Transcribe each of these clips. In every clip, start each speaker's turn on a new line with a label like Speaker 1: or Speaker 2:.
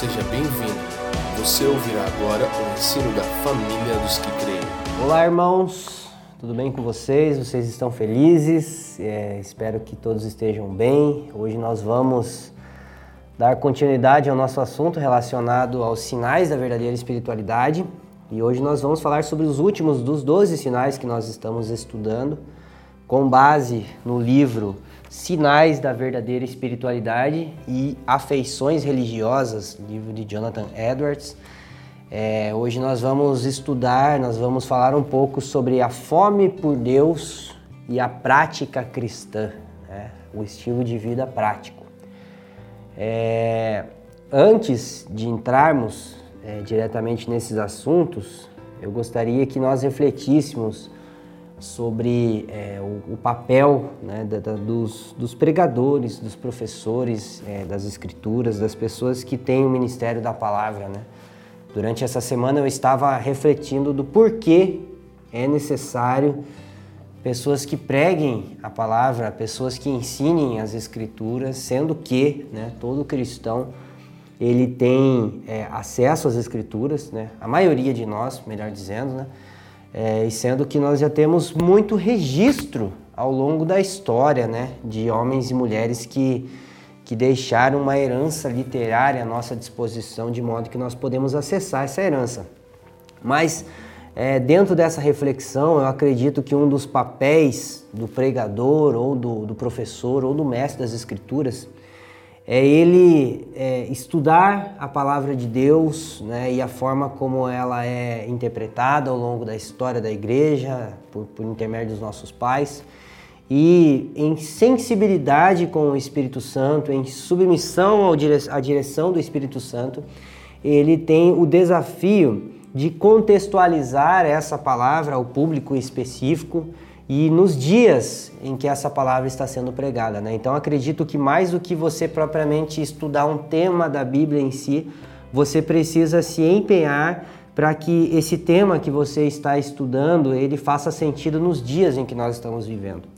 Speaker 1: seja bem-vindo. Você ouvirá agora o ensino da família dos que creem.
Speaker 2: Olá, irmãos, tudo bem com vocês? Vocês estão felizes? É, espero que todos estejam bem. Hoje nós vamos dar continuidade ao nosso assunto relacionado aos sinais da verdadeira espiritualidade. E hoje nós vamos falar sobre os últimos dos 12 sinais que nós estamos estudando, com base no livro Sinais da Verdadeira Espiritualidade e Afeições Religiosas, livro de Jonathan Edwards. É, hoje nós vamos estudar, nós vamos falar um pouco sobre a fome por Deus e a prática cristã, né? o estilo de vida prático. É, antes de entrarmos é, diretamente nesses assuntos, eu gostaria que nós refletíssemos sobre é, o, o, papel né, da, da, dos, dos, pregadores, dos professores é, das escrituras, das pessoas que têm o ministério da palavra. Né? Durante essa semana eu estava refletindo do porquê é necessário pessoas que preguem a palavra, pessoas que ensinem as escrituras, sendo que né, todo cristão ele tem é, acesso às escrituras, né? a maioria de nós, melhor dizendo, né? É, e sendo que nós já temos muito registro ao longo da história né, de homens e mulheres que, que deixaram uma herança literária à nossa disposição, de modo que nós podemos acessar essa herança. Mas é, dentro dessa reflexão, eu acredito que um dos papéis do pregador, ou do, do professor, ou do mestre das Escrituras é ele é, estudar a palavra de Deus né, e a forma como ela é interpretada ao longo da história da igreja, por, por intermédio dos nossos pais, e em sensibilidade com o Espírito Santo, em submissão à direção do Espírito Santo, ele tem o desafio de contextualizar essa palavra ao público específico e nos dias em que essa palavra está sendo pregada. Né? Então acredito que mais do que você propriamente estudar um tema da Bíblia em si, você precisa se empenhar para que esse tema que você está estudando ele faça sentido nos dias em que nós estamos vivendo.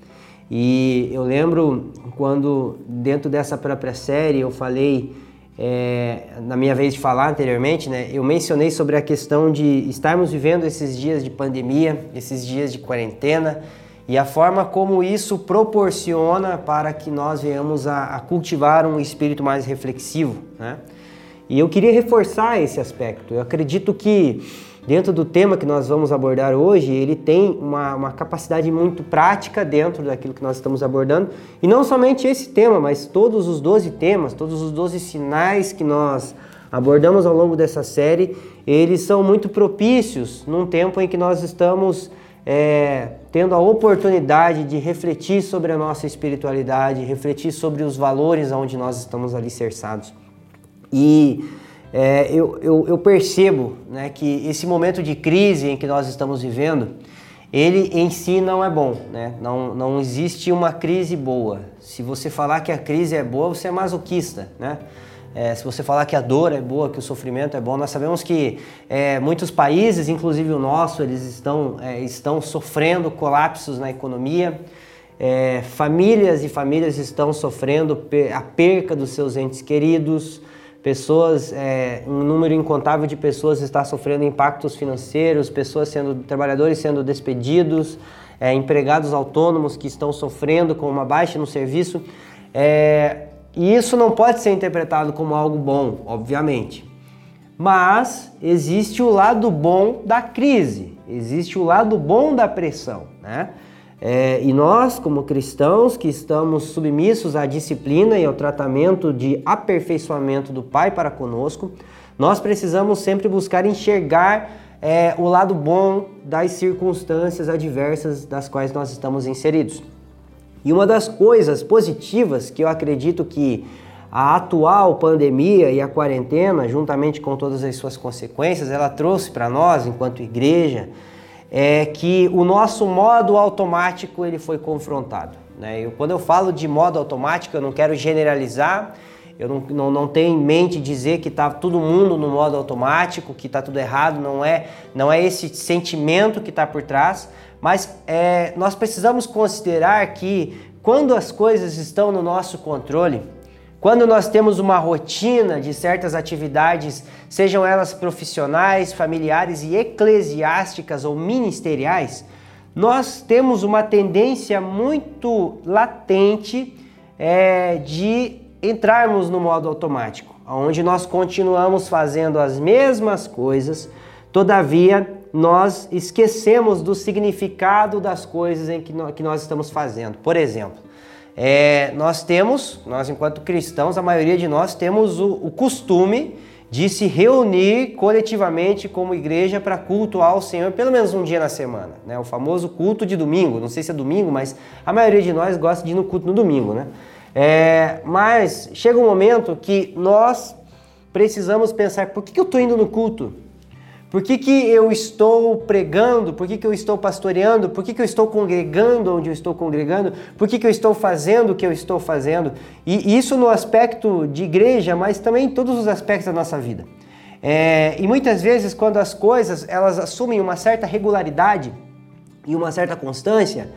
Speaker 2: E eu lembro quando dentro dessa própria série eu falei é, na minha vez de falar anteriormente, né, eu mencionei sobre a questão de estarmos vivendo esses dias de pandemia, esses dias de quarentena, e a forma como isso proporciona para que nós venhamos a, a cultivar um espírito mais reflexivo. Né? E eu queria reforçar esse aspecto. Eu acredito que dentro do tema que nós vamos abordar hoje, ele tem uma, uma, capacidade muito prática dentro daquilo que nós estamos abordando. E não somente esse tema, mas todos os 12 temas, todos os 12 sinais que nós abordamos ao longo dessa série, eles são muito propícios num tempo em que nós estamos é, tendo a oportunidade de refletir sobre a nossa espiritualidade, refletir sobre os valores onde nós estamos alicerçados. E é, eu, eu, eu, percebo né, que esse momento de crise em que nós estamos vivendo, ele em si não é bom, né? não, não existe uma crise boa. Se você falar que a crise é boa, você é masoquista, né? É, se você falar que a dor é boa, que o sofrimento é bom, nós sabemos que é, muitos países, inclusive o nosso, eles estão, é, estão sofrendo colapsos na economia. É, famílias e famílias estão sofrendo a perca dos seus entes queridos. Pessoas, é, um número incontável de pessoas está sofrendo impactos financeiros, pessoas sendo trabalhadores sendo despedidos, é, empregados autônomos que estão sofrendo com uma baixa no serviço. É, e isso não pode ser interpretado como algo bom, obviamente. Mas existe o lado bom da crise, existe o lado bom da pressão, né? É, e nós, como cristãos que estamos submissos à disciplina e ao tratamento de aperfeiçoamento do Pai para conosco, nós precisamos sempre buscar enxergar é, o lado bom das circunstâncias adversas das quais nós estamos inseridos. E uma das coisas positivas que eu acredito que a atual pandemia e a quarentena, juntamente com todas as suas consequências, ela trouxe para nós, enquanto igreja, é que o nosso modo automático ele foi confrontado. Né? Eu, quando eu falo de modo automático, eu não quero generalizar, eu não, não, não tenho em mente dizer que está todo mundo no modo automático, que está tudo errado, não é, não é esse sentimento que está por trás, mas é, nós precisamos considerar que quando as coisas estão no nosso controle, quando nós temos uma rotina de certas atividades, sejam elas profissionais, familiares e eclesiásticas ou ministeriais, nós temos uma tendência muito latente é, de entrarmos no modo automático, onde nós continuamos fazendo as mesmas coisas, todavia nós esquecemos do significado das coisas em que, nós, que nós estamos fazendo. Por exemplo, é, nós temos, nós enquanto cristãos, a maioria de nós temos o, o costume de se reunir coletivamente como igreja para cultuar o Senhor pelo menos um dia na semana, né? O famoso culto de domingo. Não sei se é domingo, mas a maioria de nós gosta de ir no culto no domingo, né? É, mas chega um momento que nós precisamos pensar: por que eu estou indo no culto? Por que, que eu estou pregando? Por que, que eu estou pastoreando? Por que, que eu estou congregando onde eu estou congregando? Por que, que eu estou fazendo o que eu estou fazendo? E isso no aspecto de igreja, mas também em todos os aspectos da nossa vida. É, e muitas vezes, quando as coisas elas assumem uma certa regularidade e uma certa constância,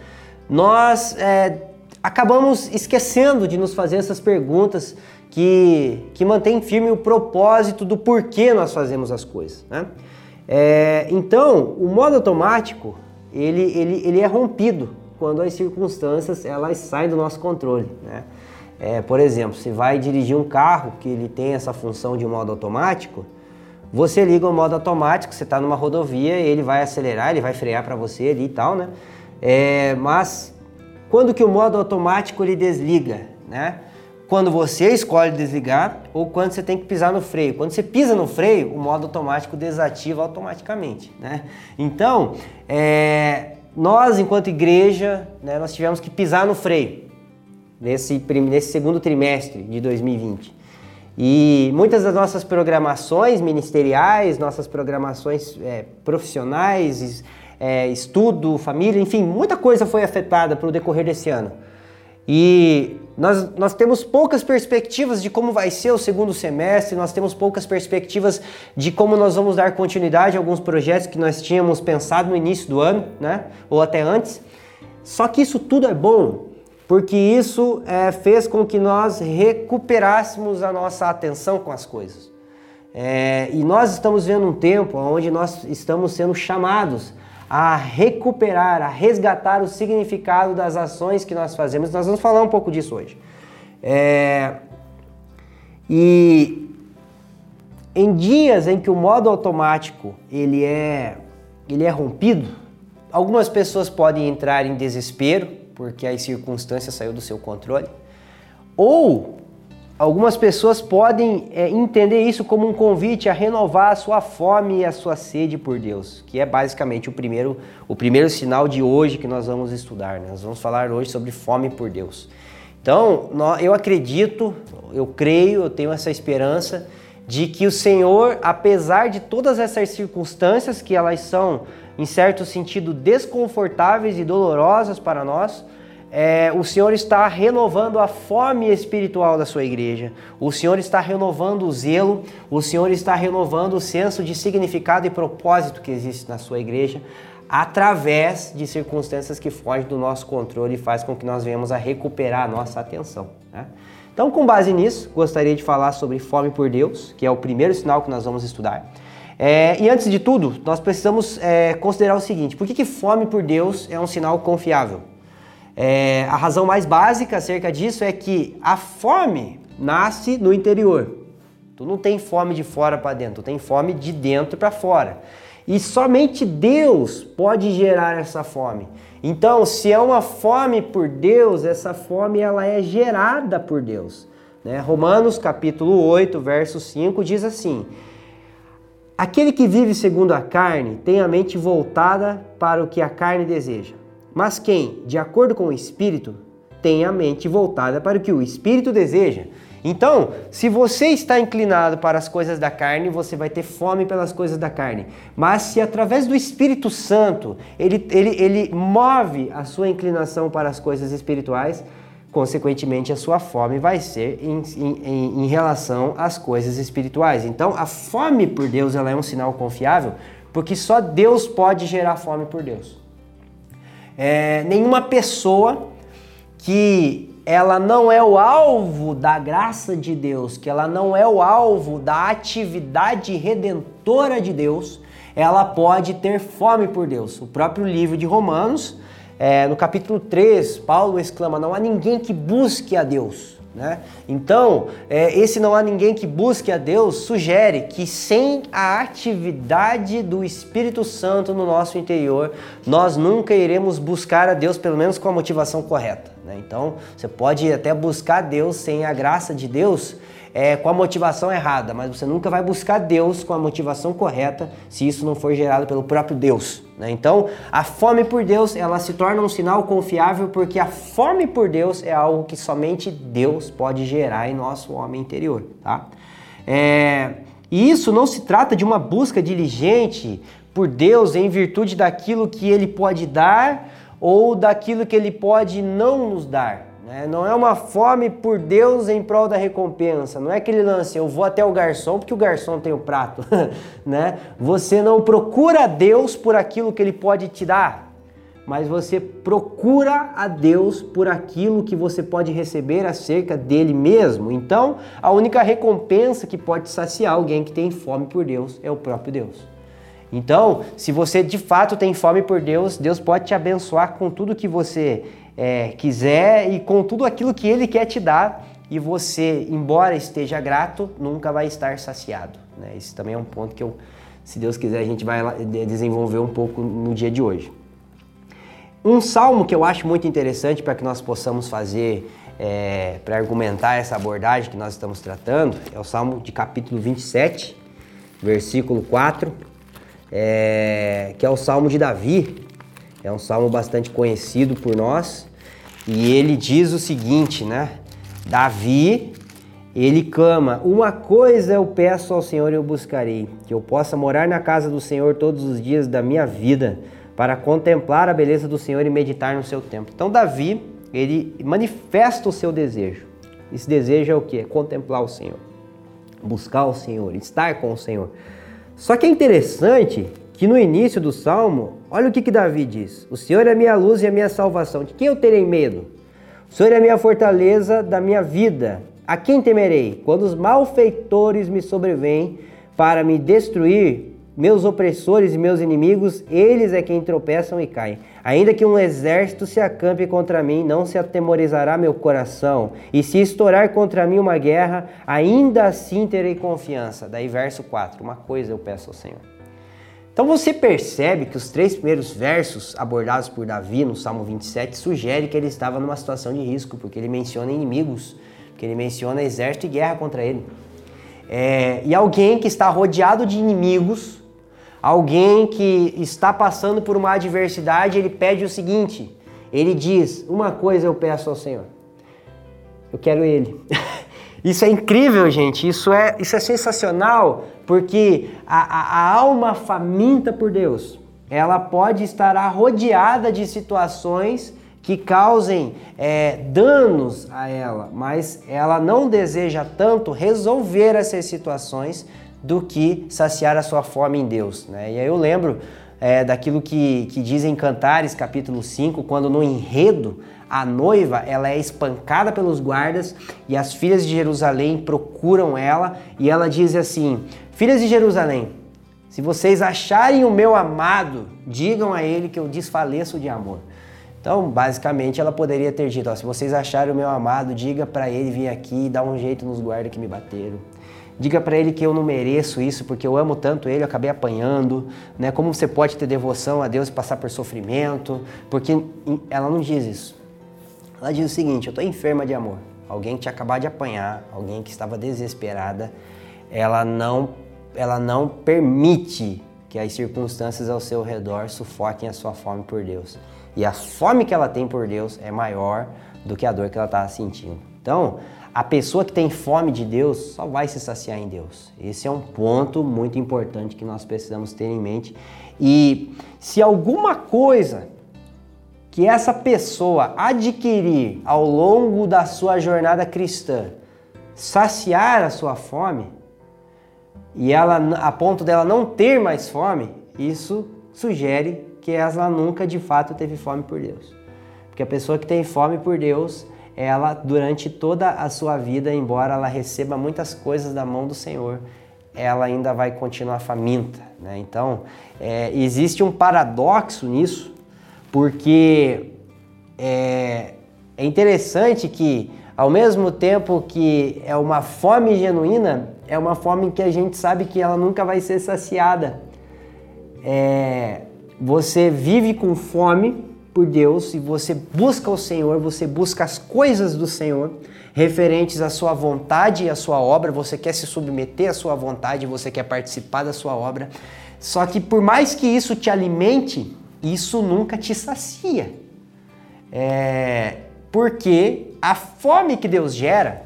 Speaker 2: nós é, acabamos esquecendo de nos fazer essas perguntas que, que mantêm firme o propósito do porquê nós fazemos as coisas. Né? É, então, o modo automático ele, ele, ele é rompido quando as circunstâncias elas saem do nosso controle. Né? É, por exemplo, se vai dirigir um carro que ele tem essa função de modo automático, você liga o modo automático, você está numa rodovia, ele vai acelerar, ele vai frear para você ali e tal, né? É, mas quando que o modo automático ele desliga, né? Quando você escolhe desligar ou quando você tem que pisar no freio. Quando você pisa no freio, o modo automático desativa automaticamente. Né? Então, é, nós, enquanto igreja, né, nós tivemos que pisar no freio nesse, nesse segundo trimestre de 2020. E muitas das nossas programações ministeriais, nossas programações é, profissionais, é, estudo, família, enfim, muita coisa foi afetada pelo decorrer desse ano. E nós, nós temos poucas perspectivas de como vai ser o segundo semestre, nós temos poucas perspectivas de como nós vamos dar continuidade a alguns projetos que nós tínhamos pensado no início do ano, né? Ou até antes. Só que isso tudo é bom, porque isso é, fez com que nós recuperássemos a nossa atenção com as coisas. É, e nós estamos vendo um tempo onde nós estamos sendo chamados a recuperar, a resgatar o significado das ações que nós fazemos. Nós vamos falar um pouco disso hoje. É... E em dias em que o modo automático ele é, ele é rompido, algumas pessoas podem entrar em desespero porque as circunstâncias saiu do seu controle, ou Algumas pessoas podem é, entender isso como um convite a renovar a sua fome e a sua sede por Deus, que é basicamente o primeiro, o primeiro sinal de hoje que nós vamos estudar. Né? Nós vamos falar hoje sobre fome por Deus. Então, eu acredito, eu creio, eu tenho essa esperança de que o Senhor, apesar de todas essas circunstâncias que elas são, em certo sentido, desconfortáveis e dolorosas para nós, é, o Senhor está renovando a fome espiritual da sua igreja, o Senhor está renovando o zelo, o Senhor está renovando o senso de significado e propósito que existe na sua igreja, através de circunstâncias que fogem do nosso controle e faz com que nós venhamos a recuperar a nossa atenção. Né? Então, com base nisso, gostaria de falar sobre fome por Deus, que é o primeiro sinal que nós vamos estudar. É, e antes de tudo, nós precisamos é, considerar o seguinte: por que, que fome por Deus é um sinal confiável? É, a razão mais básica acerca disso é que a fome nasce no interior. Tu não tem fome de fora para dentro, tu tem fome de dentro para fora. E somente Deus pode gerar essa fome. Então, se é uma fome por Deus, essa fome ela é gerada por Deus. Né? Romanos capítulo 8, verso 5 diz assim: Aquele que vive segundo a carne tem a mente voltada para o que a carne deseja mas quem, de acordo com o Espírito, tem a mente voltada para o que o Espírito deseja. Então, se você está inclinado para as coisas da carne, você vai ter fome pelas coisas da carne. Mas se através do Espírito Santo ele, ele, ele move a sua inclinação para as coisas espirituais, consequentemente a sua fome vai ser em, em, em relação às coisas espirituais. Então, a fome por Deus ela é um sinal confiável, porque só Deus pode gerar fome por Deus. É, nenhuma pessoa que ela não é o alvo da graça de Deus, que ela não é o alvo da atividade redentora de Deus, ela pode ter fome por Deus. O próprio livro de Romanos, é, no capítulo 3, Paulo exclama: Não há ninguém que busque a Deus. Né? Então, é, esse não há ninguém que busque a Deus sugere que sem a atividade do Espírito Santo no nosso interior, nós nunca iremos buscar a Deus, pelo menos com a motivação correta. Né? Então, você pode até buscar Deus sem a graça de Deus, é, com a motivação errada, mas você nunca vai buscar Deus com a motivação correta se isso não for gerado pelo próprio Deus. Né? Então, a fome por Deus ela se torna um sinal confiável porque a fome por Deus é algo que somente Deus pode gerar em nosso homem interior. Tá? É, e isso não se trata de uma busca diligente por Deus em virtude daquilo que Ele pode dar ou daquilo que Ele pode não nos dar. Né? Não é uma fome por Deus em prol da recompensa. Não é aquele lance, eu vou até o garçom porque o garçom tem o prato. né? Você não procura Deus por aquilo que Ele pode te dar, mas você procura a Deus por aquilo que você pode receber acerca dele mesmo. Então, a única recompensa que pode saciar alguém que tem fome por Deus é o próprio Deus. Então, se você de fato tem fome por Deus, Deus pode te abençoar com tudo que você é, quiser e com tudo aquilo que Ele quer te dar, e você, embora esteja grato, nunca vai estar saciado. Né? Esse também é um ponto que eu, se Deus quiser, a gente vai desenvolver um pouco no dia de hoje. Um salmo que eu acho muito interessante para que nós possamos fazer, é, para argumentar essa abordagem que nós estamos tratando, é o salmo de capítulo 27, versículo 4, é, que é o salmo de Davi. É um salmo bastante conhecido por nós. E ele diz o seguinte, né? Davi, ele clama: Uma coisa eu peço ao Senhor e eu buscarei, que eu possa morar na casa do Senhor todos os dias da minha vida, para contemplar a beleza do Senhor e meditar no seu templo. Então, Davi, ele manifesta o seu desejo. Esse desejo é o que? Contemplar o Senhor, buscar o Senhor, estar com o Senhor. Só que é interessante que no início do salmo, olha o que, que Davi diz: O Senhor é a minha luz e a minha salvação. De quem eu terei medo? O Senhor é a minha fortaleza da minha vida. A quem temerei? Quando os malfeitores me sobrevêm para me destruir, meus opressores e meus inimigos, eles é quem tropeçam e caem. Ainda que um exército se acampe contra mim, não se atemorizará meu coração. E se estourar contra mim uma guerra, ainda assim terei confiança. Daí verso 4. Uma coisa eu peço ao Senhor então você percebe que os três primeiros versos abordados por Davi no Salmo 27 sugere que ele estava numa situação de risco, porque ele menciona inimigos, porque ele menciona exército e guerra contra ele. É, e alguém que está rodeado de inimigos, alguém que está passando por uma adversidade, ele pede o seguinte: ele diz, uma coisa eu peço ao Senhor, eu quero Ele. Isso é incrível, gente. Isso é, isso é sensacional, porque a, a, a alma faminta por Deus, ela pode estar rodeada de situações que causem é, danos a ela, mas ela não deseja tanto resolver essas situações do que saciar a sua fome em Deus. Né? E aí eu lembro é, daquilo que, que diz em Cantares, capítulo 5, quando no enredo a noiva ela é espancada pelos guardas e as filhas de Jerusalém procuram ela e ela diz assim: Filhas de Jerusalém, se vocês acharem o meu amado, digam a ele que eu desfaleço de amor. Então, basicamente, ela poderia ter dito: ó, se vocês acharem o meu amado, diga para ele vir aqui e dar um jeito nos guardas que me bateram. Diga para ele que eu não mereço isso porque eu amo tanto ele, eu acabei apanhando, né? Como você pode ter devoção a Deus e passar por sofrimento? Porque ela não diz isso. Ela diz o seguinte: eu estou enferma de amor. Alguém que tinha acabado de apanhar, alguém que estava desesperada, ela não, ela não permite que as circunstâncias ao seu redor sufoquem a sua fome por Deus. E a fome que ela tem por Deus é maior do que a dor que ela está sentindo. Então, a pessoa que tem fome de Deus só vai se saciar em Deus. Esse é um ponto muito importante que nós precisamos ter em mente. E se alguma coisa que essa pessoa adquirir ao longo da sua jornada cristã, saciar a sua fome, e ela a ponto dela não ter mais fome, isso sugere que ela nunca de fato teve fome por Deus. Porque a pessoa que tem fome por Deus, ela durante toda a sua vida, embora ela receba muitas coisas da mão do Senhor, ela ainda vai continuar faminta. Né? Então, é, existe um paradoxo nisso, porque é, é interessante que, ao mesmo tempo que é uma fome genuína, é uma fome que a gente sabe que ela nunca vai ser saciada. É, você vive com fome por Deus e você busca o Senhor, você busca as coisas do Senhor referentes à sua vontade e à sua obra, você quer se submeter à sua vontade, você quer participar da sua obra. Só que por mais que isso te alimente, isso nunca te sacia. É, porque a fome que Deus gera,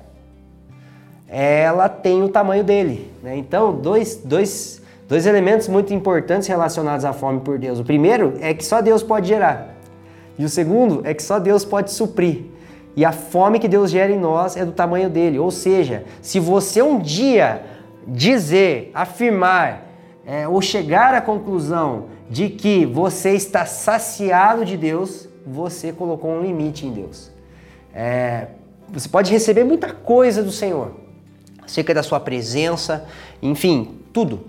Speaker 2: ela tem o tamanho dele. Né? Então, dois, dois, dois elementos muito importantes relacionados à fome por Deus. O primeiro é que só Deus pode gerar. E o segundo é que só Deus pode suprir. E a fome que Deus gera em nós é do tamanho dele. Ou seja, se você um dia dizer, afirmar é, ou chegar à conclusão de que você está saciado de Deus, você colocou um limite em Deus. É, você pode receber muita coisa do Senhor, acerca da sua presença, enfim, tudo.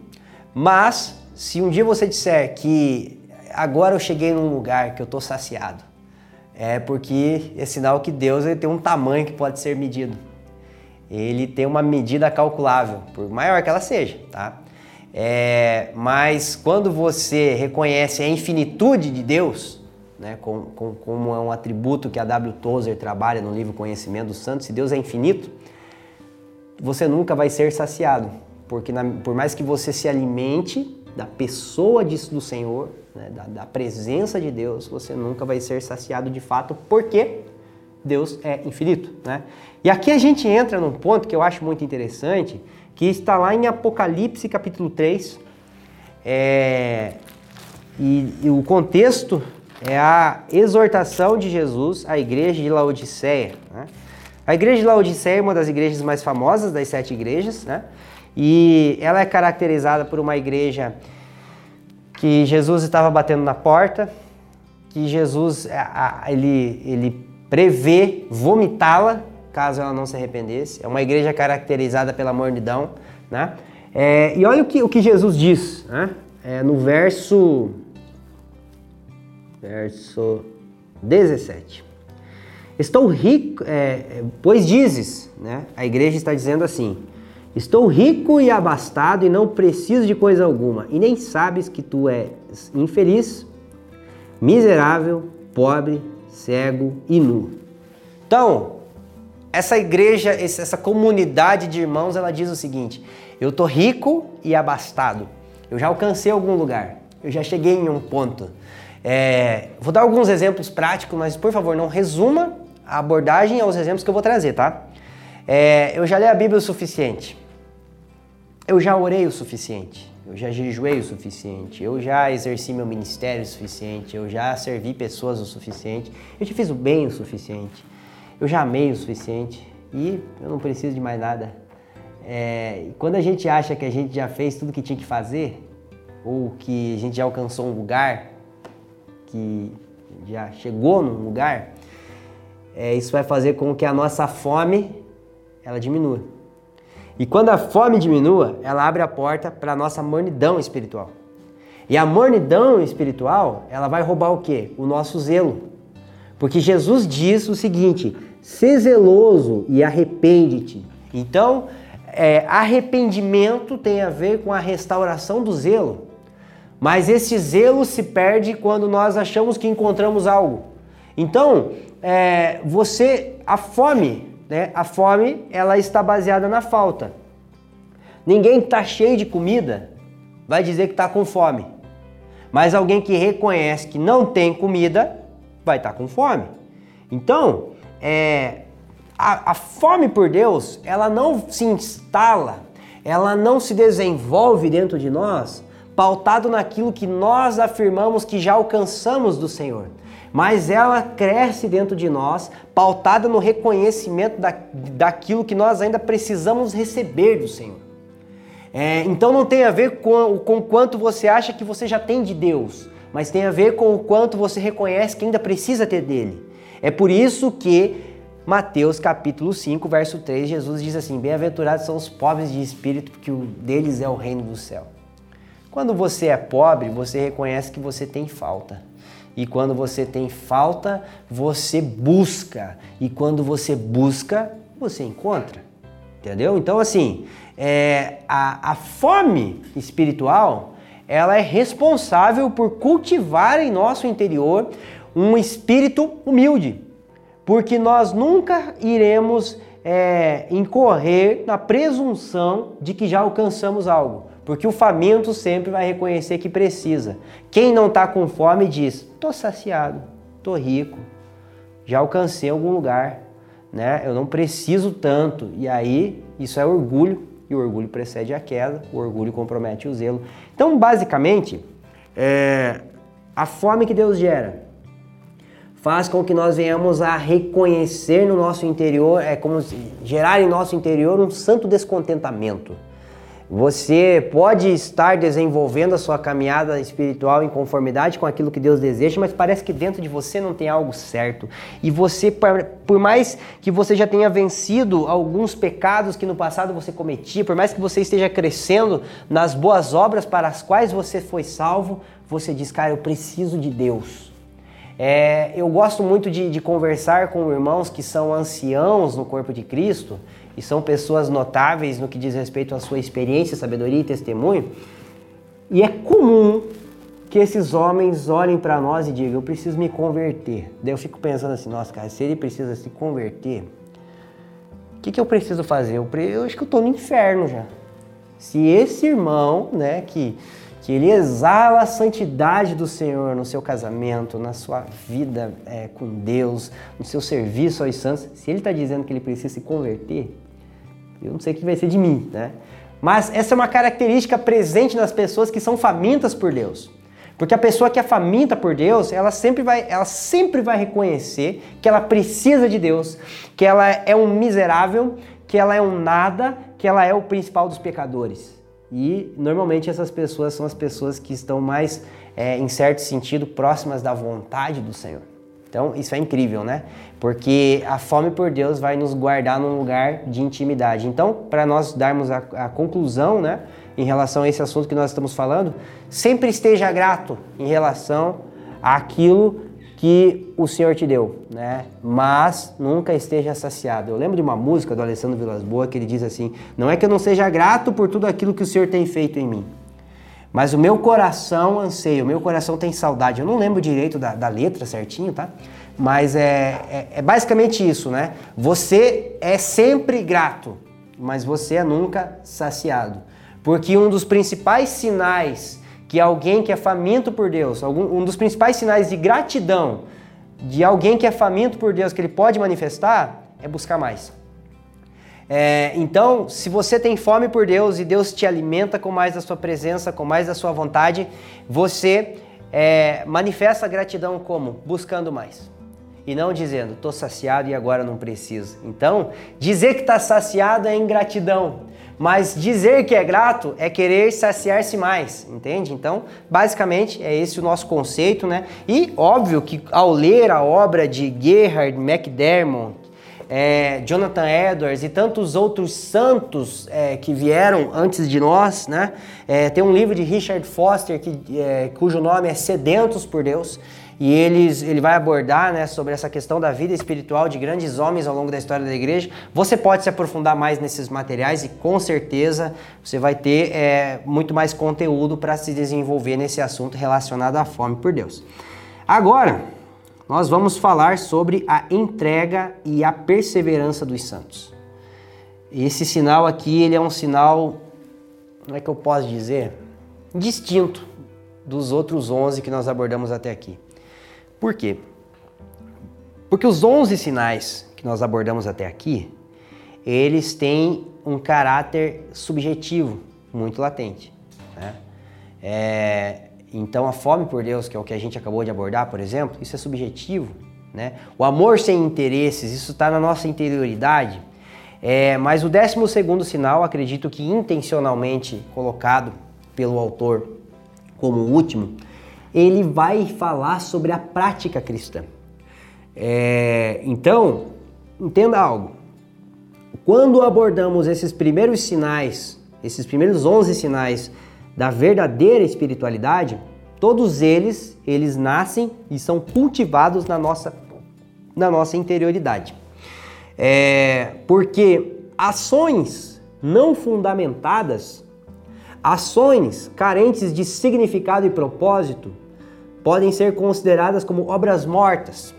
Speaker 2: Mas se um dia você disser que agora eu cheguei num lugar que eu estou saciado, é porque é sinal que Deus ele tem um tamanho que pode ser medido. Ele tem uma medida calculável, por maior que ela seja, tá? É, mas quando você reconhece a infinitude de Deus, né, com, com, como é um atributo que a W. Tozer trabalha no livro Conhecimento dos Santos, se Deus é infinito, você nunca vai ser saciado, porque na, por mais que você se alimente da pessoa disso do Senhor, né, da, da presença de Deus, você nunca vai ser saciado de fato, porque Deus é infinito. Né? E aqui a gente entra num ponto que eu acho muito interessante, que está lá em Apocalipse capítulo 3. É, e, e, o contexto é a exortação de Jesus à igreja de Laodiceia. Né? A igreja de Laodiceia é uma das igrejas mais famosas das sete igrejas, né? E ela é caracterizada por uma igreja que Jesus estava batendo na porta, que Jesus ele, ele prevê vomitá-la caso ela não se arrependesse. É uma igreja caracterizada pela mornidão, né? É, e olha o que, o que Jesus diz, né? É, no verso verso 17. Estou rico, é, pois dizes, né? A igreja está dizendo assim: Estou rico e abastado e não preciso de coisa alguma, e nem sabes que tu és infeliz, miserável, pobre, cego e nu. Então, essa igreja, essa comunidade de irmãos, ela diz o seguinte: eu estou rico e abastado, eu já alcancei algum lugar, eu já cheguei em um ponto. É, vou dar alguns exemplos práticos, mas por favor, não resuma a abordagem aos exemplos que eu vou trazer, tá? É, eu já li a Bíblia o suficiente. Eu já orei o suficiente. Eu já jejuei o suficiente. Eu já exerci meu ministério o suficiente. Eu já servi pessoas o suficiente. Eu já fiz o bem o suficiente. Eu já amei o suficiente. E eu não preciso de mais nada. É, quando a gente acha que a gente já fez tudo que tinha que fazer, ou que a gente já alcançou um lugar, que já chegou num lugar, é, isso vai fazer com que a nossa fome ela diminua. E quando a fome diminua, ela abre a porta para a nossa mornidão espiritual. E a mornidão espiritual, ela vai roubar o quê? O nosso zelo. Porque Jesus diz o seguinte: "Se zeloso e arrepende-te". Então, é, arrependimento tem a ver com a restauração do zelo. Mas esse zelo se perde quando nós achamos que encontramos algo. Então, é, você, a fome né? A fome ela está baseada na falta. Ninguém que está cheio de comida vai dizer que está com fome. Mas alguém que reconhece que não tem comida vai estar tá com fome. Então, é, a, a fome por Deus, ela não se instala, ela não se desenvolve dentro de nós pautado naquilo que nós afirmamos que já alcançamos do Senhor mas ela cresce dentro de nós, pautada no reconhecimento da, daquilo que nós ainda precisamos receber do Senhor. É, então não tem a ver com, com quanto você acha que você já tem de Deus, mas tem a ver com o quanto você reconhece que ainda precisa ter dele. É por isso que Mateus capítulo 5, verso 3, Jesus diz assim: Bem-aventurados são os pobres de espírito, porque o deles é o reino do céu. Quando você é pobre, você reconhece que você tem falta. E quando você tem falta, você busca. E quando você busca, você encontra. Entendeu? Então, assim, é, a, a fome espiritual ela é responsável por cultivar em nosso interior um espírito humilde, porque nós nunca iremos é, incorrer na presunção de que já alcançamos algo, porque o faminto sempre vai reconhecer que precisa. Quem não está com fome diz: estou saciado, estou rico, já alcancei algum lugar, né? Eu não preciso tanto. E aí isso é orgulho e o orgulho precede a queda, o orgulho compromete o zelo. Então, basicamente, é, a fome que Deus gera faz com que nós venhamos a reconhecer no nosso interior, é como gerar em nosso interior um santo descontentamento. Você pode estar desenvolvendo a sua caminhada espiritual em conformidade com aquilo que Deus deseja, mas parece que dentro de você não tem algo certo. E você, por mais que você já tenha vencido alguns pecados que no passado você cometia, por mais que você esteja crescendo nas boas obras para as quais você foi salvo, você diz, cara, eu preciso de Deus. É, eu gosto muito de, de conversar com irmãos que são anciãos no corpo de Cristo e são pessoas notáveis no que diz respeito à sua experiência, sabedoria e testemunho. E é comum que esses homens olhem para nós e digam: Eu preciso me converter. Daí eu fico pensando assim: Nossa, cara, se ele precisa se converter, o que, que eu preciso fazer? Eu, eu acho que eu estou no inferno já. Se esse irmão, né, que, que ele exala a santidade do Senhor no seu casamento, na sua vida é, com Deus, no seu serviço aos santos, se ele está dizendo que ele precisa se converter, eu não sei o que vai ser de mim, né? Mas essa é uma característica presente nas pessoas que são famintas por Deus. Porque a pessoa que é faminta por Deus, ela sempre vai, ela sempre vai reconhecer que ela precisa de Deus, que ela é um miserável, que ela é um nada, que ela é o principal dos pecadores. E normalmente essas pessoas são as pessoas que estão mais, é, em certo sentido, próximas da vontade do Senhor. Então isso é incrível, né? Porque a fome por Deus vai nos guardar num lugar de intimidade. Então, para nós darmos a, a, conclusão, né, em relação a esse assunto que nós estamos falando, sempre esteja grato em relação àquilo que o Senhor te deu, né? Mas nunca esteja saciado. Eu lembro de uma música do Alessandro Vilas Boas que ele diz assim: Não é que eu não seja grato por tudo aquilo que o Senhor tem feito em mim, mas o meu coração anseia, o meu coração tem saudade. Eu não lembro direito da, da letra certinho, tá? Mas é, é, é, basicamente isso, né? Você é sempre grato, mas você é nunca saciado. Porque um dos principais sinais que alguém que é faminto por Deus, algum, um dos principais sinais de gratidão de alguém que é faminto por Deus que ele pode manifestar é buscar mais. É, então, se você tem fome por Deus e Deus te alimenta com mais da sua presença, com mais da sua vontade, você é, manifesta gratidão como? Buscando mais. E não dizendo, estou saciado e agora não preciso. Então, dizer que está saciado é ingratidão. Mas dizer que é grato é querer saciar-se mais, entende? Então, basicamente, é esse o nosso conceito, né? E óbvio que ao ler a obra de Gerhard McDermott, é, Jonathan Edwards e tantos outros santos é, que vieram antes de nós, né? É, tem um livro de Richard Foster que, é, cujo nome é Sedentos por Deus e eles, ele vai abordar né, sobre essa questão da vida espiritual de grandes homens ao longo da história da igreja. Você pode se aprofundar mais nesses materiais e com certeza você vai ter é, muito mais conteúdo para se desenvolver nesse assunto relacionado à fome por Deus. Agora, nós vamos falar sobre a entrega e a perseverança dos santos. Esse sinal aqui, ele é um sinal, como é que eu posso dizer? Distinto dos outros 11 que nós abordamos até aqui. Por quê? Porque os 11 sinais que nós abordamos até aqui, eles têm um caráter subjetivo muito latente. Né? É, então, a fome por Deus, que é o que a gente acabou de abordar, por exemplo, isso é subjetivo. Né? O amor sem interesses, isso está na nossa interioridade. É, mas o décimo segundo sinal, acredito que intencionalmente colocado pelo autor como último, ele vai falar sobre a prática cristã. É, então, entenda algo. Quando abordamos esses primeiros sinais, esses primeiros 11 sinais da verdadeira espiritualidade, todos eles, eles nascem e são cultivados na nossa, na nossa interioridade. É, porque ações não fundamentadas, ações carentes de significado e propósito, podem ser consideradas como obras mortas.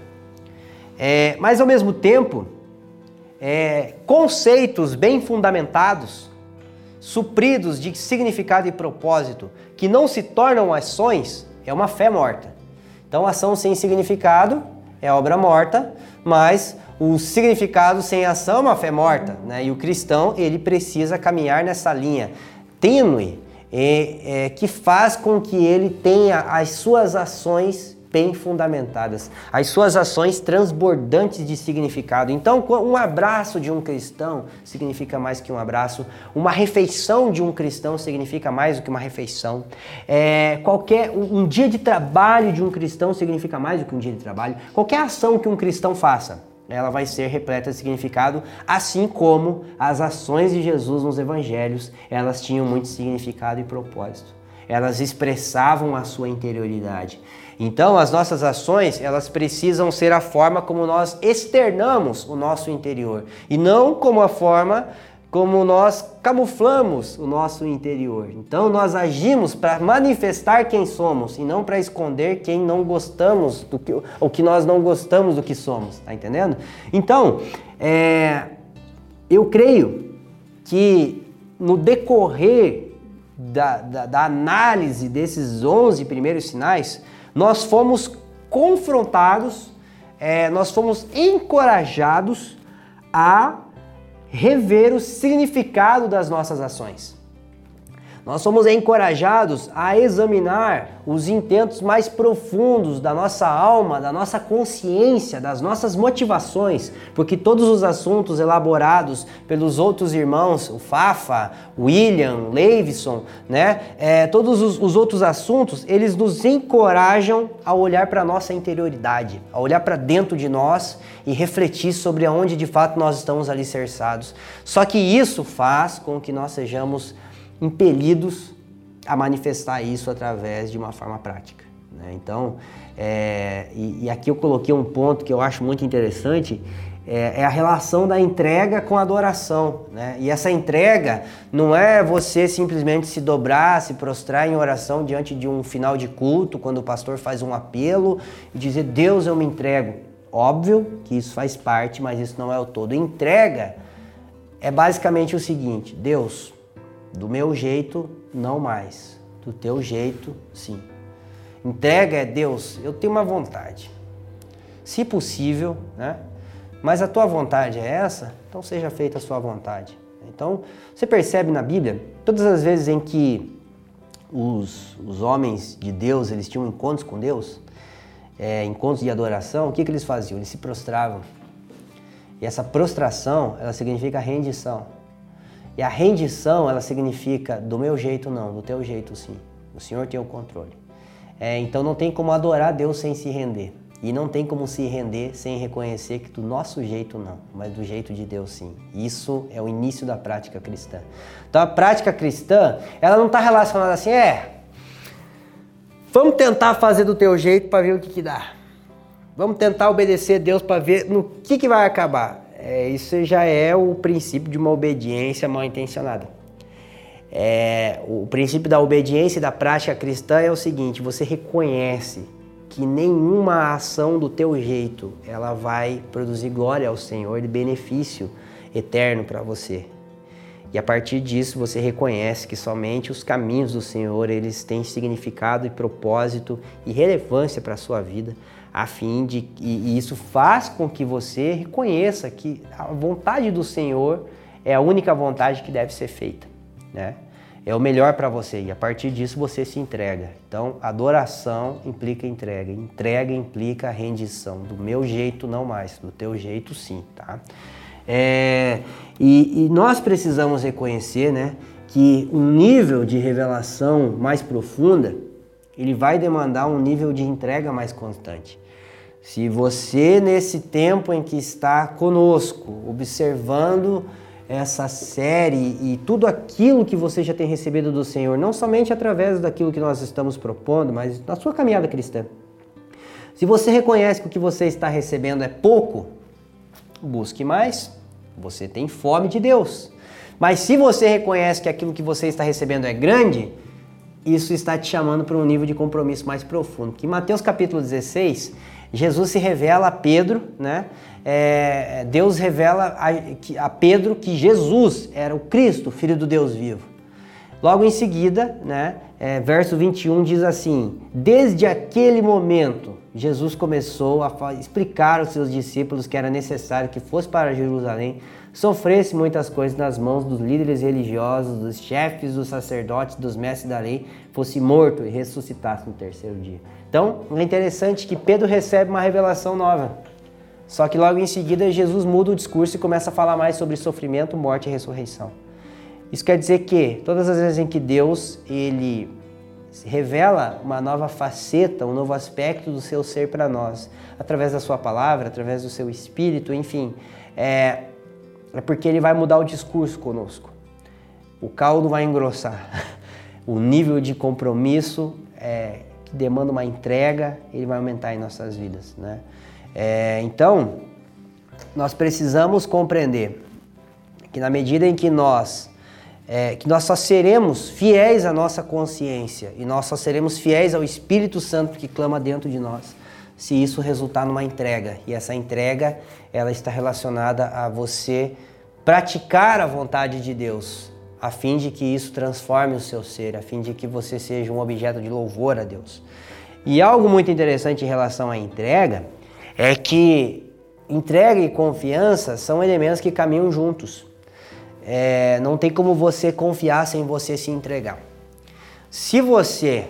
Speaker 2: É, mas ao mesmo tempo, é, conceitos bem fundamentados, supridos de significado e propósito, que não se tornam ações, é uma fé morta. Então, ação sem significado é obra morta, mas o significado sem ação é uma fé morta. Né? E o cristão ele precisa caminhar nessa linha tênue é, é, que faz com que ele tenha as suas ações bem fundamentadas, as suas ações transbordantes de significado. Então, um abraço de um cristão significa mais que um abraço, uma refeição de um cristão significa mais do que uma refeição, é, qualquer um dia de trabalho de um cristão significa mais do que um dia de trabalho, qualquer ação que um cristão faça ela vai ser repleta de significado, assim como as ações de Jesus nos evangelhos, elas tinham muito significado e propósito. Elas expressavam a sua interioridade. Então, as nossas ações, elas precisam ser a forma como nós externamos o nosso interior e não como a forma como nós camuflamos o nosso interior. Então, nós agimos para manifestar quem somos e não para esconder quem não gostamos do que o que nós não gostamos do que somos, tá entendendo? Então, é, eu creio que no decorrer da, da, da análise desses 11 primeiros sinais, nós fomos confrontados, é, nós fomos encorajados a rever o significado das nossas ações. Nós somos encorajados a examinar os intentos mais profundos da nossa alma, da nossa consciência, das nossas motivações, porque todos os assuntos elaborados pelos outros irmãos, o Fafa, William, Leivson, né, é, todos os, os outros assuntos, eles nos encorajam a olhar para a nossa interioridade, a olhar para dentro de nós e refletir sobre aonde de fato nós estamos alicerçados. Só que isso faz com que nós sejamos impelidos a manifestar isso através de uma forma prática. Né? Então, é, e, e, aqui eu coloquei um ponto que eu acho muito interessante, é, é a relação da entrega com a adoração. Né? E essa entrega não é você simplesmente se dobrar, se prostrar em oração diante de um final de culto, quando o pastor faz um apelo e dizer, Deus, eu me entrego. Óbvio que isso faz parte, mas isso não é o todo. Entrega é basicamente o seguinte: Deus, do meu jeito, não mais. Do teu jeito, sim. Entrega é Deus, eu tenho uma vontade. Se possível, né? Mas a tua vontade é essa, então seja feita a sua vontade. Então, você percebe na Bíblia, todas as vezes em que os, os homens de Deus, eles tinham encontros com Deus, é, encontros de adoração, o que, que eles faziam? Eles se prostravam. E essa prostração, ela significa rendição. E a rendição, ela significa do meu jeito não, do teu jeito sim. O Senhor tem o controle. É, então não tem como adorar Deus sem se render. E não tem como se render sem reconhecer que do nosso jeito não, mas do jeito de Deus sim. Isso é o início da prática cristã. Então a prática cristã, ela não está relacionada assim, é. Vamos tentar fazer do teu jeito para ver o que, que dá. Vamos tentar obedecer a Deus para ver no que, que vai acabar é, isso já é o princípio de uma obediência mal intencionada. É, o princípio da obediência e da prática cristã é o seguinte: você reconhece que nenhuma ação do teu jeito ela vai produzir glória ao Senhor e benefício eterno para você. E a partir disso você reconhece que somente os caminhos do Senhor eles têm significado e propósito e relevância para a sua vida a fim de e, isso faz com que você reconheça que a vontade do Senhor é a única vontade que deve ser feita, né? É o melhor para você e a partir disso você se entrega. Então, adoração implica entrega, entrega implica rendição. Do meu jeito não mais, do teu jeito sim, tá? É, e, e nós precisamos reconhecer, né, que um nível de revelação mais profunda ele vai demandar um nível de entrega mais constante. Se você, nesse tempo em que está conosco, observando essa série e tudo aquilo que você já tem recebido do Senhor, não somente através daquilo que nós estamos propondo, mas na sua caminhada cristã. Se você reconhece que o que você está recebendo é pouco, busque mais. Você tem fome de Deus. Mas se você reconhece que aquilo que você está recebendo é grande, isso está te chamando para um nível de compromisso mais profundo. Que em Mateus capítulo 16, Jesus se revela a Pedro, né? É, Deus revela a, a Pedro que Jesus era o Cristo, filho do Deus vivo. Logo em seguida, né, é, verso 21 diz assim: Desde aquele momento, Jesus começou a explicar aos seus discípulos que era necessário que fosse para Jerusalém, sofresse muitas coisas nas mãos dos líderes religiosos, dos chefes, dos sacerdotes, dos mestres da lei, fosse morto e ressuscitasse no terceiro dia. Então, é interessante que Pedro recebe uma revelação nova. Só que logo em seguida Jesus muda o discurso e começa a falar mais sobre sofrimento, morte e ressurreição. Isso quer dizer que todas as vezes em que Deus ele revela uma nova faceta, um novo aspecto do seu ser para nós, através da sua palavra, através do seu espírito, enfim, é, é porque ele vai mudar o discurso conosco. O caldo vai engrossar. O nível de compromisso é, que demanda uma entrega, ele vai aumentar em nossas vidas, né? É, então, nós precisamos compreender que na medida em que nós é, que nós só seremos fiéis à nossa consciência e nós só seremos fiéis ao Espírito Santo que clama dentro de nós, se isso resultar numa entrega. E essa entrega, ela está relacionada a você praticar a vontade de Deus, a fim de que isso transforme o seu ser, a fim de que você seja um objeto de louvor a Deus. E algo muito interessante em relação à entrega é que entrega e confiança são elementos que caminham juntos é, não tem como você confiar sem você se entregar. Se você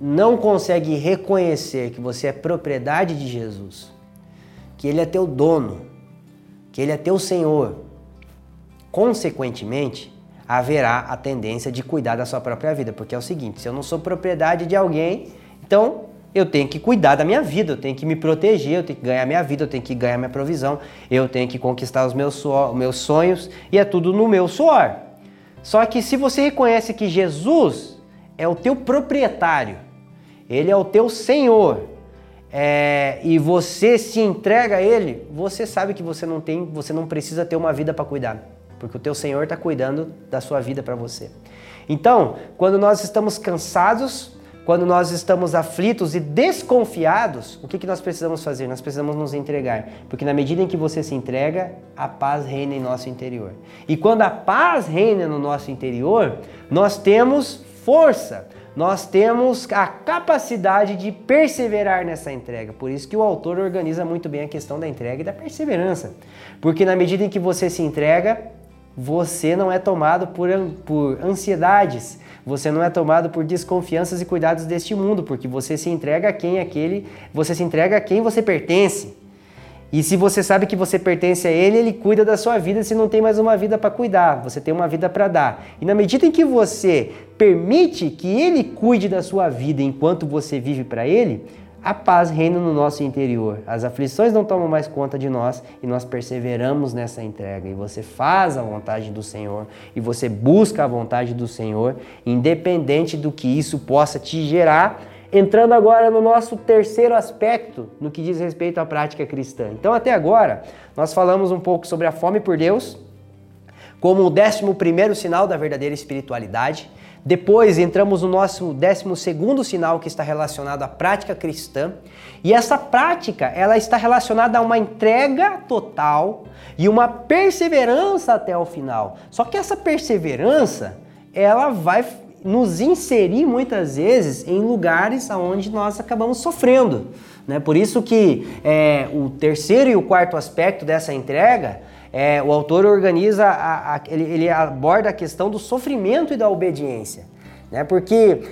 Speaker 2: não consegue reconhecer que você é propriedade de Jesus, que Ele é teu dono, que Ele é teu Senhor, consequentemente, haverá a tendência de cuidar da sua própria vida, porque é o seguinte: se eu não sou propriedade de alguém, então eu tenho que cuidar da minha vida, eu tenho que me proteger, eu tenho que ganhar minha vida, eu tenho que ganhar minha provisão, eu tenho que conquistar os meus, suor, meus sonhos e é tudo no meu suor. Só que se você reconhece que Jesus é o teu proprietário, ele é o teu Senhor, é, e você se entrega a Ele, você sabe que você não tem, você não precisa ter uma vida para cuidar, porque o teu Senhor está cuidando da sua vida para você. Então, quando nós estamos cansados quando nós estamos aflitos e desconfiados, o que, que nós precisamos fazer? Nós precisamos nos entregar. Porque na medida em que você se entrega, a paz reina em nosso interior. E quando a paz reina no nosso interior, nós temos força, nós temos a capacidade de perseverar nessa entrega. Por isso que o autor organiza muito bem a questão da entrega e da perseverança. Porque na medida em que você se entrega, você não é tomado por, por ansiedades, você não é tomado por desconfianças e cuidados deste mundo, porque você se entrega a quem aquele, você se entrega a quem você pertence. E se você sabe que você pertence a ele, ele cuida da sua vida, se não tem mais uma vida para cuidar, você tem uma vida para dar. E na medida em que você permite que ele cuide da sua vida enquanto você vive para ele, a paz reina no nosso interior. As aflições não tomam mais conta de nós e nós perseveramos nessa entrega. E você faz a vontade do Senhor e você busca a vontade do Senhor, independente do que isso possa te gerar. Entrando agora no nosso terceiro aspecto, no que diz respeito à prática cristã. Então, até agora, nós falamos um pouco sobre a fome por Deus, como o décimo primeiro sinal da verdadeira espiritualidade. Depois entramos no nosso 12 sinal que está relacionado à prática cristã. E essa prática, ela está relacionada a uma entrega total e uma perseverança até o final. Só que essa perseverança, ela vai nos inserir muitas vezes em lugares onde nós acabamos sofrendo. Né? Por isso que é, o terceiro e o quarto aspecto dessa entrega é, o autor organiza, a, a, ele, ele, aborda a questão do sofrimento e da obediência. Né? Porque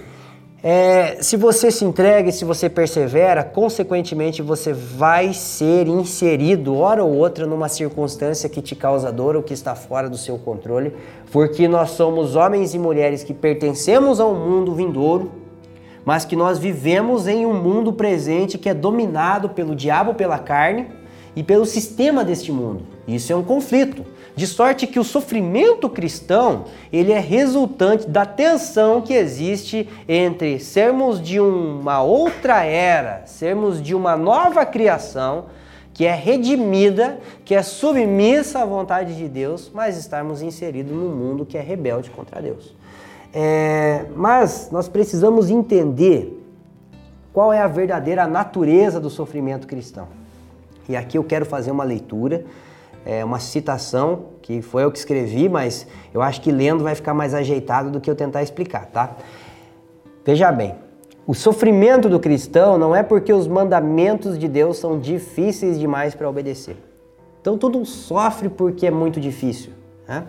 Speaker 2: é, se você se entrega e se você persevera, consequentemente você vai ser inserido, hora ou outra, numa circunstância que te causa dor ou que está fora do seu controle, porque nós somos homens e mulheres que pertencemos a um mundo vindouro, mas que nós vivemos em um mundo presente que é dominado pelo diabo, pela carne e pelo sistema deste mundo. Isso é um conflito. De sorte que o sofrimento cristão, ele é resultante da tensão que existe entre sermos de uma outra era, sermos de uma nova criação, que é redimida, que é submissa à vontade de Deus, mas estarmos inseridos num mundo que é rebelde contra Deus. É, mas nós precisamos entender qual é a verdadeira natureza do sofrimento cristão. E aqui eu quero fazer uma leitura, é, uma citação, que foi eu que escrevi, mas eu acho que lendo vai ficar mais ajeitado do que eu tentar explicar, tá? Veja bem, o sofrimento do cristão não é porque os mandamentos de Deus são difíceis demais para obedecer. Então todo sofre porque é muito difícil, né?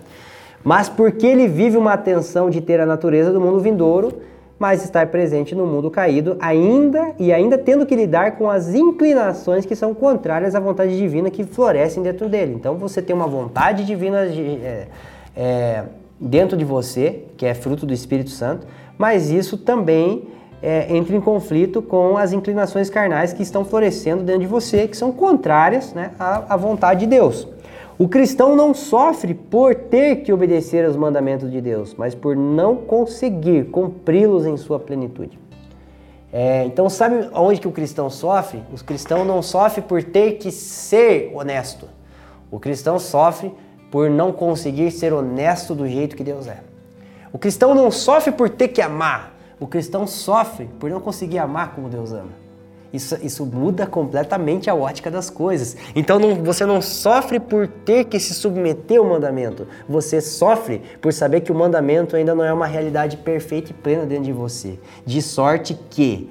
Speaker 2: mas porque ele vive uma tensão de ter a natureza do mundo vindouro, mas estar presente no mundo caído ainda e ainda tendo que lidar com as inclinações que são contrárias à vontade divina que florescem dentro dele. Então você tem uma vontade divina de, é, é, dentro de você, que é fruto do Espírito Santo, mas isso também é, entra em conflito com as inclinações carnais que estão florescendo dentro de você, que são contrárias né, à, à vontade de Deus. O cristão não sofre por ter que obedecer aos mandamentos de Deus, mas por não conseguir cumpri-los em sua plenitude. É, então, sabe onde que o cristão sofre? O cristão não sofre por ter que ser honesto. O cristão sofre por não conseguir ser honesto do jeito que Deus é. O cristão não sofre por ter que amar. O cristão sofre por não conseguir amar como Deus ama. Isso, isso muda completamente a ótica das coisas. Então não, você não sofre por ter que se submeter ao mandamento. Você sofre por saber que o mandamento ainda não é uma realidade perfeita e plena dentro de você. De sorte que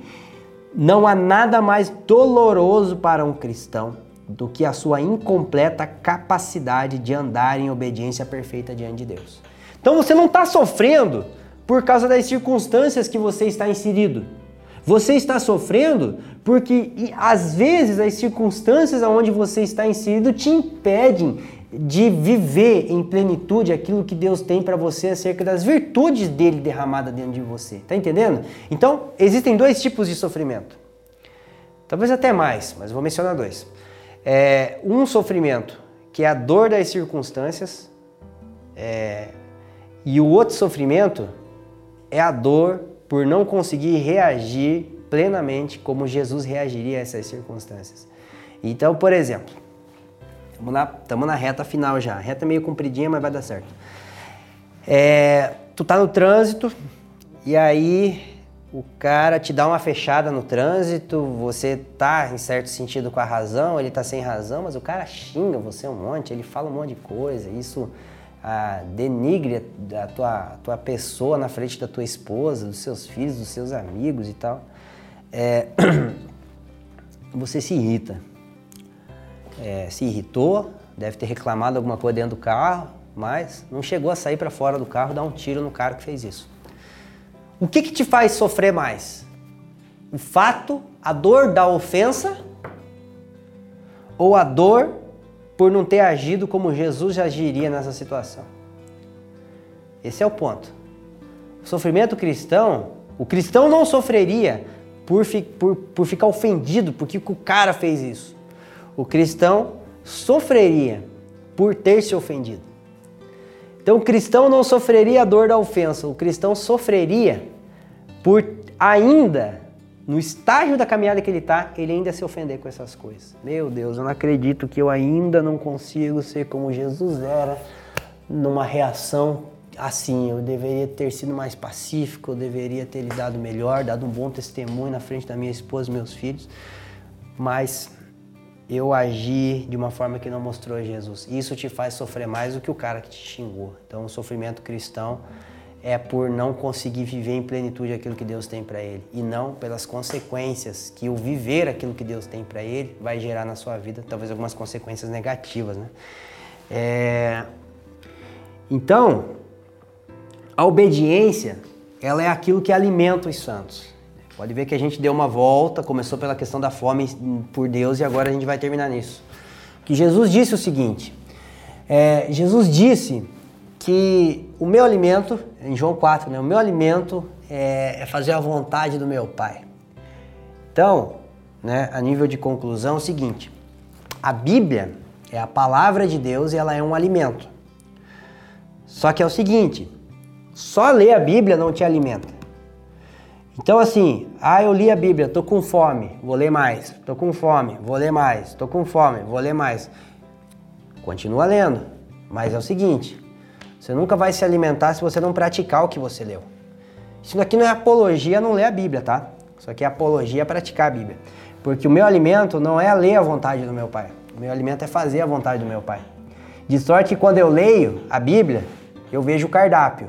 Speaker 2: não há nada mais doloroso para um cristão do que a sua incompleta capacidade de andar em obediência perfeita diante de Deus. Então você não está sofrendo por causa das circunstâncias que você está inserido. Você está sofrendo porque às vezes as circunstâncias aonde você está inserido te impedem de viver em plenitude aquilo que Deus tem para você acerca das virtudes dele derramada dentro de você. Tá entendendo? Então, existem dois tipos de sofrimento. Talvez até mais, mas vou mencionar dois. É, um sofrimento que é a dor das circunstâncias, é, e o outro sofrimento é a dor por não conseguir reagir plenamente como Jesus reagiria a essas circunstâncias. Então, por exemplo, estamos na, na reta final já, reta meio compridinha, mas vai dar certo. É, tu tá no trânsito e aí o cara te dá uma fechada no trânsito, você tá em certo sentido com a razão, ele tá sem razão, mas o cara xinga você um monte, ele fala um monte de coisa, isso ah, denigre a tua, a tua pessoa na frente da tua esposa, dos seus filhos, dos seus amigos e tal é, você se irrita. É, se irritou, deve ter reclamado alguma coisa dentro do carro, mas não chegou a sair para fora do carro dar um tiro no cara que fez isso. O que, que te faz sofrer mais? O fato, a dor da ofensa ou a dor por não ter agido como Jesus agiria nessa situação? Esse é o ponto. O sofrimento cristão, o cristão não sofreria por, fi, por, por ficar ofendido porque o cara fez isso. O cristão sofreria por ter se ofendido. Então o cristão não sofreria a dor da ofensa, o cristão sofreria por ainda, no estágio da caminhada que ele está, ele ainda se ofender com essas coisas. Meu Deus, eu não acredito que eu ainda não consigo ser como Jesus era numa reação assim, eu deveria ter sido mais pacífico, eu deveria ter lidado melhor, dado um bom testemunho na frente da minha esposa e meus filhos, mas eu agi de uma forma que não mostrou Jesus. Isso te faz sofrer mais do que o cara que te xingou. Então, o sofrimento cristão é por não conseguir viver em plenitude aquilo que Deus tem para ele e não pelas consequências que o viver aquilo que Deus tem para ele vai gerar na sua vida, talvez algumas consequências negativas, né? É... Então, a obediência, ela é aquilo que alimenta os santos. Pode ver que a gente deu uma volta, começou pela questão da fome por Deus e agora a gente vai terminar nisso. Que Jesus disse o seguinte: é, Jesus disse que o meu alimento, em João 4, né, o meu alimento é, é fazer a vontade do meu Pai. Então, né, a nível de conclusão, é o seguinte: a Bíblia é a palavra de Deus e ela é um alimento. Só que é o seguinte: só ler a Bíblia não te alimenta. Então, assim, ah, eu li a Bíblia, tô com fome, vou ler mais. Tô com fome, vou ler mais. Tô com fome, vou ler mais. Continua lendo, mas é o seguinte: você nunca vai se alimentar se você não praticar o que você leu. Isso aqui não é apologia, não ler a Bíblia, tá? Isso aqui é apologia praticar a Bíblia. Porque o meu alimento não é ler a vontade do meu Pai. O meu alimento é fazer a vontade do meu Pai. De sorte que quando eu leio a Bíblia, eu vejo o cardápio.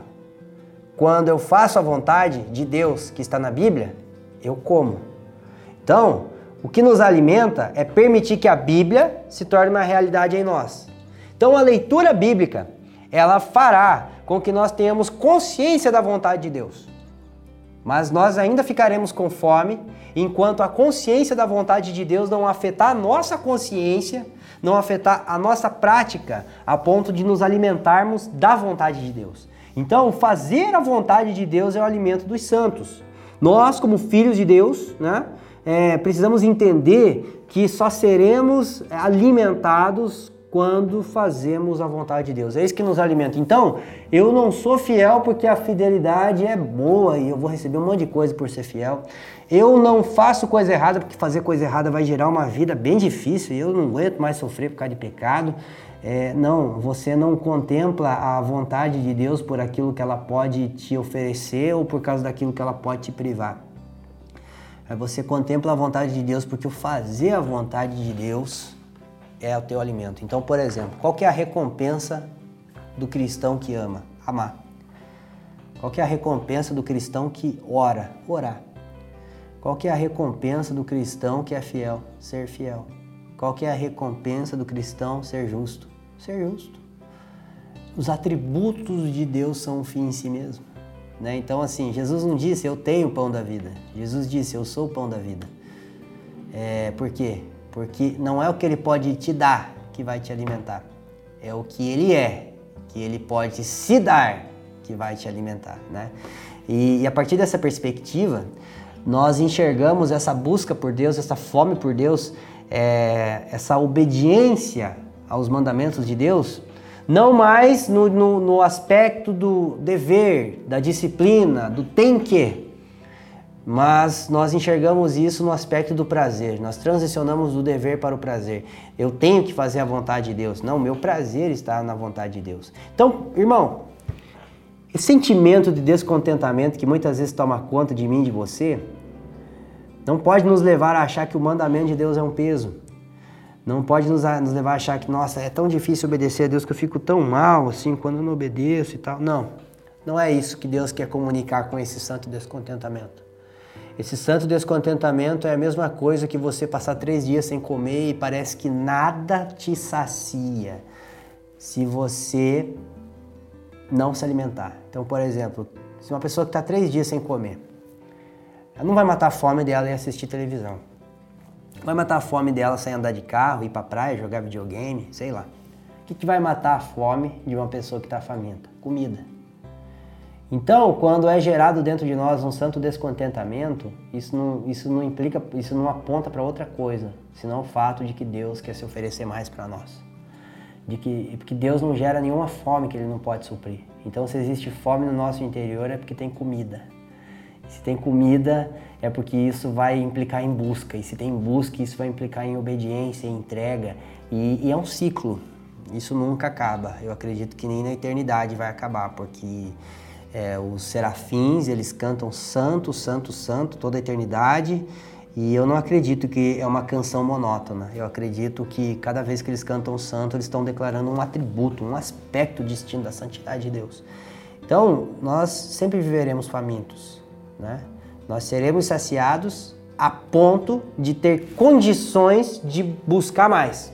Speaker 2: Quando eu faço a vontade de Deus que está na Bíblia, eu como. Então, o que nos alimenta é permitir que a Bíblia se torne uma realidade em nós. Então, a leitura bíblica, ela fará com que nós tenhamos consciência da vontade de Deus. Mas nós ainda ficaremos com fome enquanto a consciência da vontade de Deus não afetar a nossa consciência, não afetar a nossa prática, a ponto de nos alimentarmos da vontade de Deus. Então, fazer a vontade de Deus é o alimento dos santos. Nós, como filhos de Deus, né, é, precisamos entender que só seremos alimentados quando fazemos a vontade de Deus. É isso que nos alimenta. Então, eu não sou fiel porque a fidelidade é boa e eu vou receber um monte de coisa por ser fiel. Eu não faço coisa errada porque fazer coisa errada vai gerar uma vida bem difícil e eu não aguento mais sofrer por causa de pecado. É, não, você não contempla a vontade de Deus por aquilo que ela pode te oferecer ou por causa daquilo que ela pode te privar. Você contempla a vontade de Deus porque o fazer a vontade de Deus é o teu alimento. Então, por exemplo, qual que é a recompensa do cristão que ama? Amar. Qual que é a recompensa do cristão que ora? Orar. Qual que é a recompensa do cristão que é fiel? Ser fiel. Qual que é a recompensa do cristão ser justo? Ser justo. Os atributos de Deus são um fim em si mesmo. Né? Então, assim, Jesus não disse eu tenho o pão da vida. Jesus disse eu sou o pão da vida. É, por quê? Porque não é o que ele pode te dar que vai te alimentar. É o que ele é, que ele pode se dar que vai te alimentar, né? E, e a partir dessa perspectiva, nós enxergamos essa busca por Deus, essa fome por Deus, é, essa obediência aos mandamentos de Deus, não mais no, no, no, aspecto do dever, da disciplina, do tem que, mas nós enxergamos isso no aspecto do prazer. Nós transicionamos do dever para o prazer. Eu tenho que fazer a vontade de Deus. Não, meu prazer está na vontade de Deus. Então, irmão, esse sentimento de descontentamento que muitas vezes toma conta de mim e de você, não pode nos levar a achar que o mandamento de Deus é um peso. Não pode nos, nos levar a achar que, nossa, é tão difícil obedecer a Deus que eu fico tão mal assim quando eu não obedeço e tal. Não, não é isso que Deus quer comunicar com esse santo descontentamento. Esse santo descontentamento é a mesma coisa que você passar três dias sem comer e parece que nada te sacia se você não se alimentar. Então, por exemplo, se uma pessoa que está três dias sem comer, ela não vai matar a fome dela em assistir televisão. Vai matar a fome dela sem andar de carro, ir pra praia, jogar videogame, sei lá. O que, que vai matar a fome de uma pessoa que está faminta? Comida. Então, quando é gerado dentro de nós um santo descontentamento, isso não, isso não implica, isso não aponta para outra coisa, senão o fato de que Deus quer se oferecer mais para nós. De que, porque Deus não gera nenhuma fome que Ele não pode suprir. Então, se existe fome no nosso interior, é porque tem comida. Se tem comida, é porque isso vai implicar em busca. E se tem busca, isso vai implicar em obediência, em entrega. E, e é um ciclo. Isso nunca acaba. Eu acredito que nem na eternidade vai acabar, porque é, os serafins, eles cantam santo, santo, santo toda a eternidade. E eu não acredito que é uma canção monótona. Eu acredito que cada vez que eles cantam santo, eles estão declarando um atributo, um aspecto distinto da santidade de Deus. Então, nós sempre viveremos famintos né? Nós seremos saciados a ponto de ter condições de buscar mais.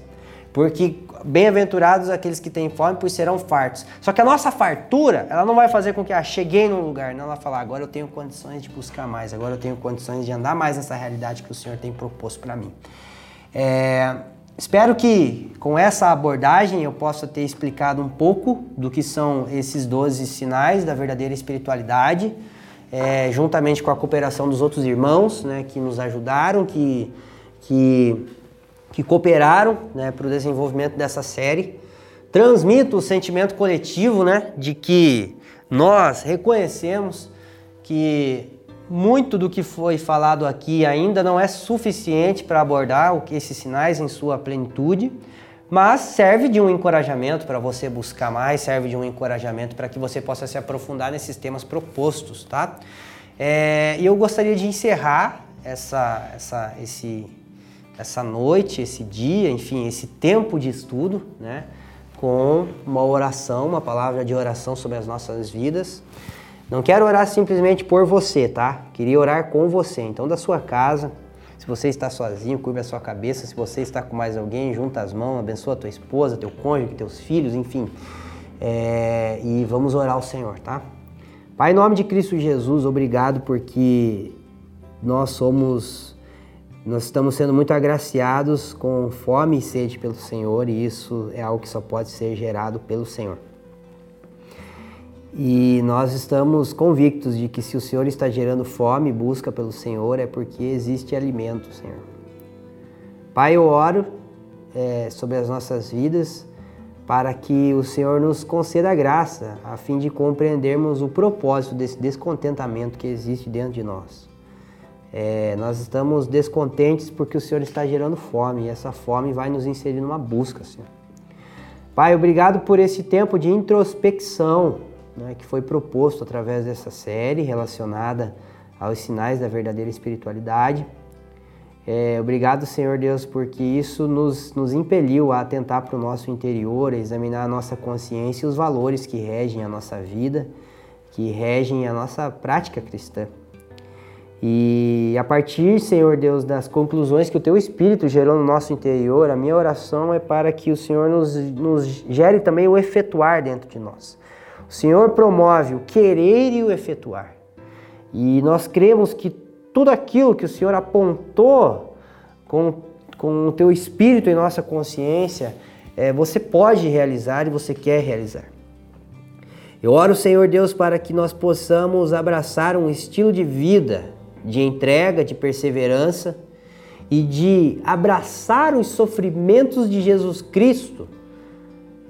Speaker 2: Porque bem-aventurados aqueles que têm fome, pois serão fartos. Só que a nossa fartura, ela não vai fazer com que ah, cheguei num lugar, não ela falar, agora eu tenho condições de buscar mais, agora eu tenho condições de andar mais nessa realidade que o Senhor tem proposto para mim. É, espero que com essa abordagem eu possa ter explicado um pouco do que são esses 12 sinais da verdadeira espiritualidade, é, juntamente com a cooperação dos outros irmãos né, que nos ajudaram, que, que, que cooperaram né, para o desenvolvimento dessa série. Transmito o sentimento coletivo né, de que nós reconhecemos que muito do que foi falado aqui ainda não é suficiente para abordar esses sinais em sua plenitude, mas serve de um encorajamento para você buscar mais, serve de um encorajamento para que você possa se aprofundar nesses temas propostos, tá? É, e eu gostaria de encerrar essa, essa, esse, essa noite, esse dia, enfim, esse tempo de estudo, né? Com uma oração, uma palavra de oração sobre as nossas vidas. Não quero orar simplesmente por você, tá? Queria orar com você. Então, da sua casa, se você está sozinho, curva a sua cabeça. Se você está com mais alguém, junta as mãos, abençoa a tua esposa, teu cônjuge, teus filhos, enfim. É... e vamos orar ao Senhor, tá? Pai, em nome de Cristo Jesus, obrigado porque nós somos, nós estamos sendo muito agraciados com fome e sede pelo Senhor e isso é algo que só pode ser gerado pelo Senhor. E nós estamos convictos de que se o Senhor está gerando fome busca pelo Senhor, é porque existe alimento, Senhor. Pai, eu oro é, sobre as nossas vidas para que o Senhor nos conceda graça, a fim de compreendermos o propósito desse descontentamento que existe dentro de nós. É, nós estamos descontentes porque o Senhor está gerando fome e essa fome vai nos inserir numa busca, Senhor. Pai, obrigado por esse tempo de introspecção né, que foi proposto através dessa série relacionada aos sinais da verdadeira espiritualidade. É, obrigado, Senhor Deus, porque isso nos, nos impeliu a atentar para o nosso interior, a examinar a nossa consciência e os valores que regem a nossa vida, que regem a nossa prática cristã. E a partir, Senhor Deus, das conclusões que o Teu Espírito gerou no nosso interior, a minha oração é para que o Senhor nos, nos gere também o efetuar dentro de nós. O Senhor promove o querer e o efetuar. E nós cremos que tudo aquilo que o Senhor apontou com, com o teu espírito em nossa consciência, é, você pode realizar e você quer realizar. Eu oro, Senhor Deus, para que nós possamos abraçar um estilo de vida de entrega, de perseverança e de abraçar os sofrimentos de Jesus Cristo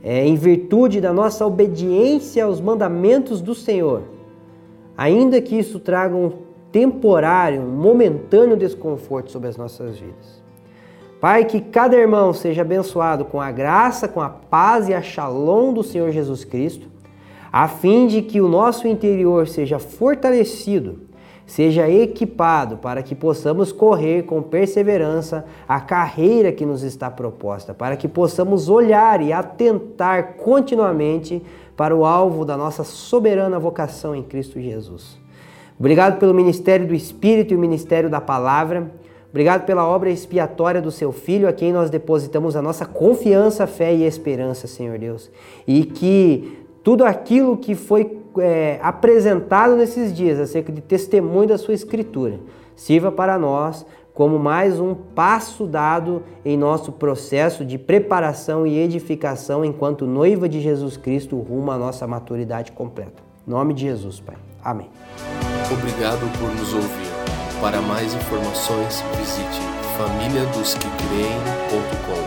Speaker 2: é, em virtude da nossa obediência aos mandamentos do Senhor, ainda que isso traga um temporário, um momentâneo desconforto sobre as nossas vidas. Pai, que cada irmão seja abençoado com a graça, com a paz e a shalom do Senhor Jesus Cristo, a fim de que o nosso interior seja fortalecido seja equipado para que possamos correr com perseverança a carreira que nos está proposta, para que possamos olhar e atentar continuamente para o alvo da nossa soberana vocação em Cristo Jesus. Obrigado pelo ministério do Espírito e o ministério da palavra. Obrigado pela obra expiatória do seu Filho, a quem nós depositamos a nossa confiança, fé e esperança, Senhor Deus. E que tudo aquilo que foi é, apresentado nesses dias acerca de testemunho da sua Escritura sirva para nós como mais um passo dado em nosso processo de preparação e edificação enquanto noiva de Jesus Cristo rumo à nossa maturidade completa. Em nome de Jesus, Pai. Amém.
Speaker 1: Obrigado por nos ouvir. Para mais informações, visite famíliadosquecreem.com.